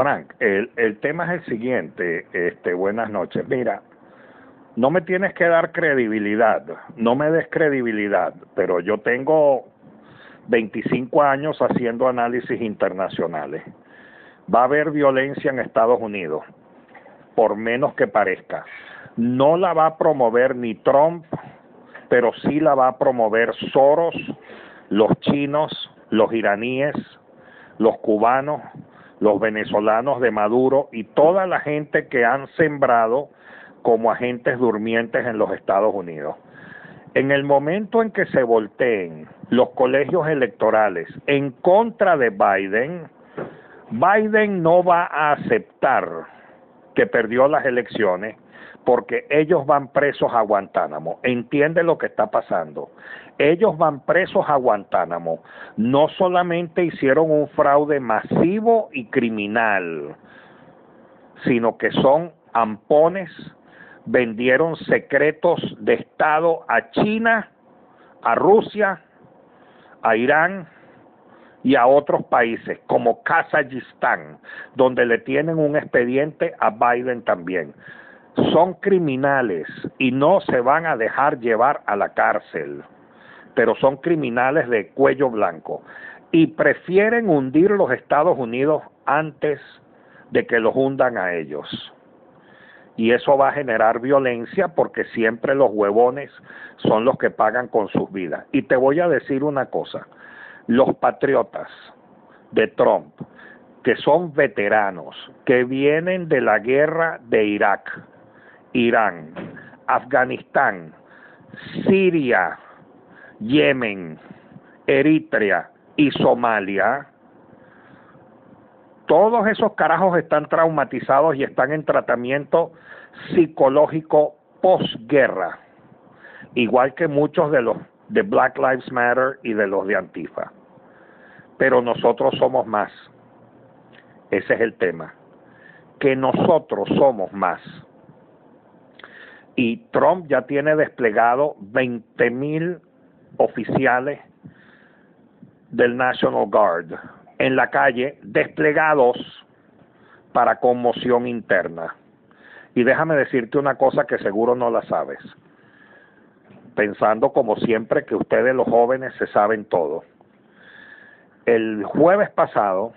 Frank, el, el tema es el siguiente, este, buenas noches. Mira, no me tienes que dar credibilidad, no me des credibilidad, pero yo tengo 25 años haciendo análisis internacionales. Va a haber violencia en Estados Unidos, por menos que parezca. No la va a promover ni Trump, pero sí la va a promover Soros, los chinos, los iraníes, los cubanos, los venezolanos de Maduro y toda la gente que han sembrado como agentes durmientes en los Estados Unidos. En el momento en que se volteen los colegios electorales en contra de Biden, Biden no va a aceptar que perdió las elecciones porque ellos van presos a Guantánamo. Entiende lo que está pasando. Ellos van presos a Guantánamo. No solamente hicieron un fraude masivo y criminal, sino que son ampones vendieron secretos de Estado a China, a Rusia, a Irán y a otros países como Kazajistán, donde le tienen un expediente a Biden también. Son criminales y no se van a dejar llevar a la cárcel, pero son criminales de cuello blanco y prefieren hundir los Estados Unidos antes de que los hundan a ellos y eso va a generar violencia porque siempre los huevones son los que pagan con sus vidas. Y te voy a decir una cosa, los patriotas de Trump, que son veteranos, que vienen de la guerra de Irak, Irán, Afganistán, Siria, Yemen, Eritrea y Somalia, todos esos carajos están traumatizados y están en tratamiento psicológico posguerra, igual que muchos de los de Black Lives Matter y de los de Antifa. Pero nosotros somos más. Ese es el tema. Que nosotros somos más. Y Trump ya tiene desplegado 20 mil oficiales del National Guard en la calle desplegados para conmoción interna. Y déjame decirte una cosa que seguro no la sabes, pensando como siempre que ustedes los jóvenes se saben todo. El jueves pasado,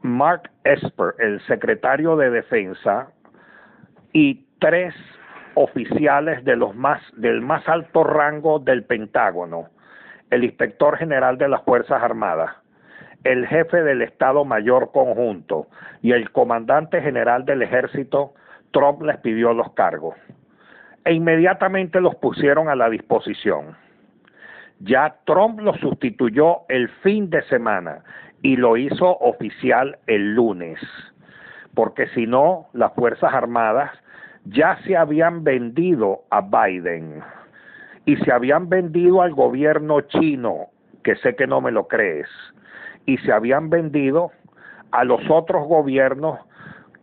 Mark Esper, el secretario de Defensa, y tres oficiales de los más, del más alto rango del Pentágono, el inspector general de las Fuerzas Armadas, el jefe del Estado Mayor Conjunto y el comandante general del ejército, Trump les pidió los cargos e inmediatamente los pusieron a la disposición. Ya Trump los sustituyó el fin de semana y lo hizo oficial el lunes, porque si no, las Fuerzas Armadas ya se habían vendido a Biden y se habían vendido al gobierno chino, que sé que no me lo crees, y se habían vendido a los otros gobiernos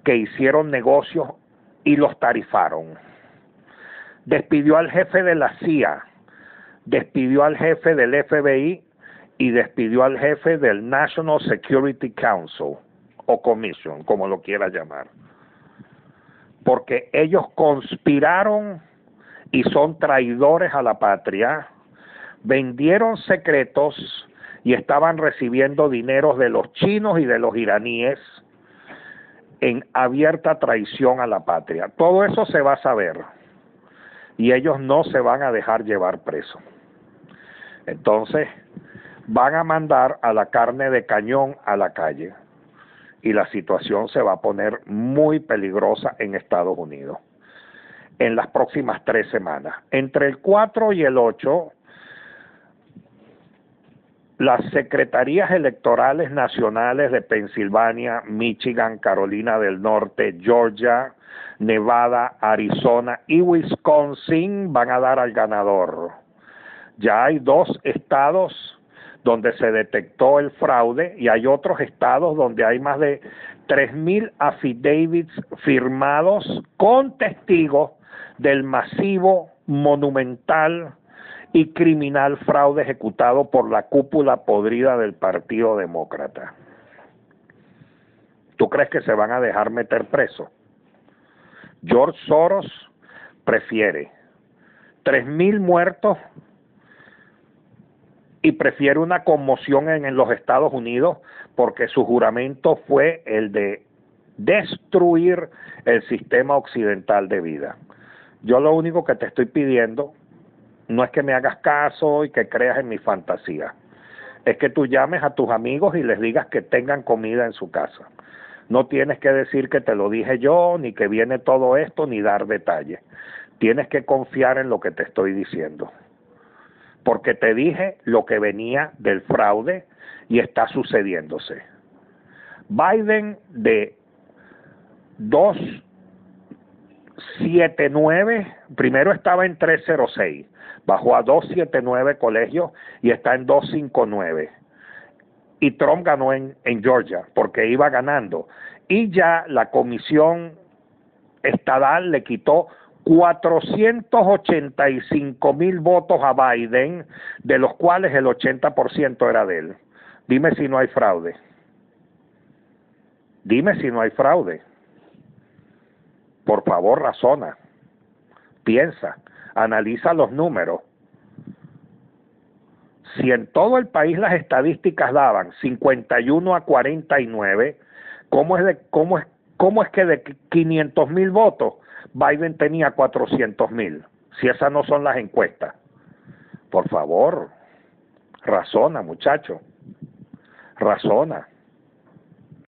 que hicieron negocios y los tarifaron. Despidió al jefe de la CIA, despidió al jefe del FBI y despidió al jefe del National Security Council o Commission, como lo quiera llamar. Porque ellos conspiraron y son traidores a la patria, vendieron secretos y estaban recibiendo dineros de los chinos y de los iraníes en abierta traición a la patria. Todo eso se va a saber y ellos no se van a dejar llevar preso. Entonces, van a mandar a la carne de cañón a la calle y la situación se va a poner muy peligrosa en Estados Unidos en las próximas tres semanas. Entre el 4 y el 8, las secretarías electorales nacionales de Pensilvania, Michigan, Carolina del Norte, Georgia, Nevada, Arizona y Wisconsin van a dar al ganador. Ya hay dos estados donde se detectó el fraude y hay otros estados donde hay más de 3.000 affidavits firmados con testigos del masivo, monumental y criminal fraude ejecutado por la cúpula podrida del Partido Demócrata. ¿Tú crees que se van a dejar meter preso? George Soros prefiere tres mil muertos y prefiere una conmoción en, en, los Estados Unidos porque su juramento fue el de destruir el sistema occidental de vida. Yo lo único que te estoy pidiendo no es que me hagas caso y que creas en mi fantasía, es que tú llames a tus amigos y les digas que tengan comida en su casa. No tienes que decir que te lo dije yo, ni que viene todo esto, ni dar detalles. Tienes que confiar en lo que te estoy diciendo. Porque te dije lo que venía del fraude y está sucediéndose. Biden de 279, primero estaba en 306, bajó a 279 colegios y está en 259. Y Trump ganó en, en Georgia porque iba ganando. Y ya la comisión estadal le quitó 485 mil votos a Biden, de los cuales el 80% era de él. Dime si no hay fraude. Dime si no hay fraude. Por favor, razona. Piensa, analiza los números. Si en todo el país las estadísticas daban 51 a 49, ¿cómo es, de, cómo es, cómo es que de 500 mil votos Biden tenía 400 mil? Si esas no son las encuestas. Por favor, razona, muchacho. Razona.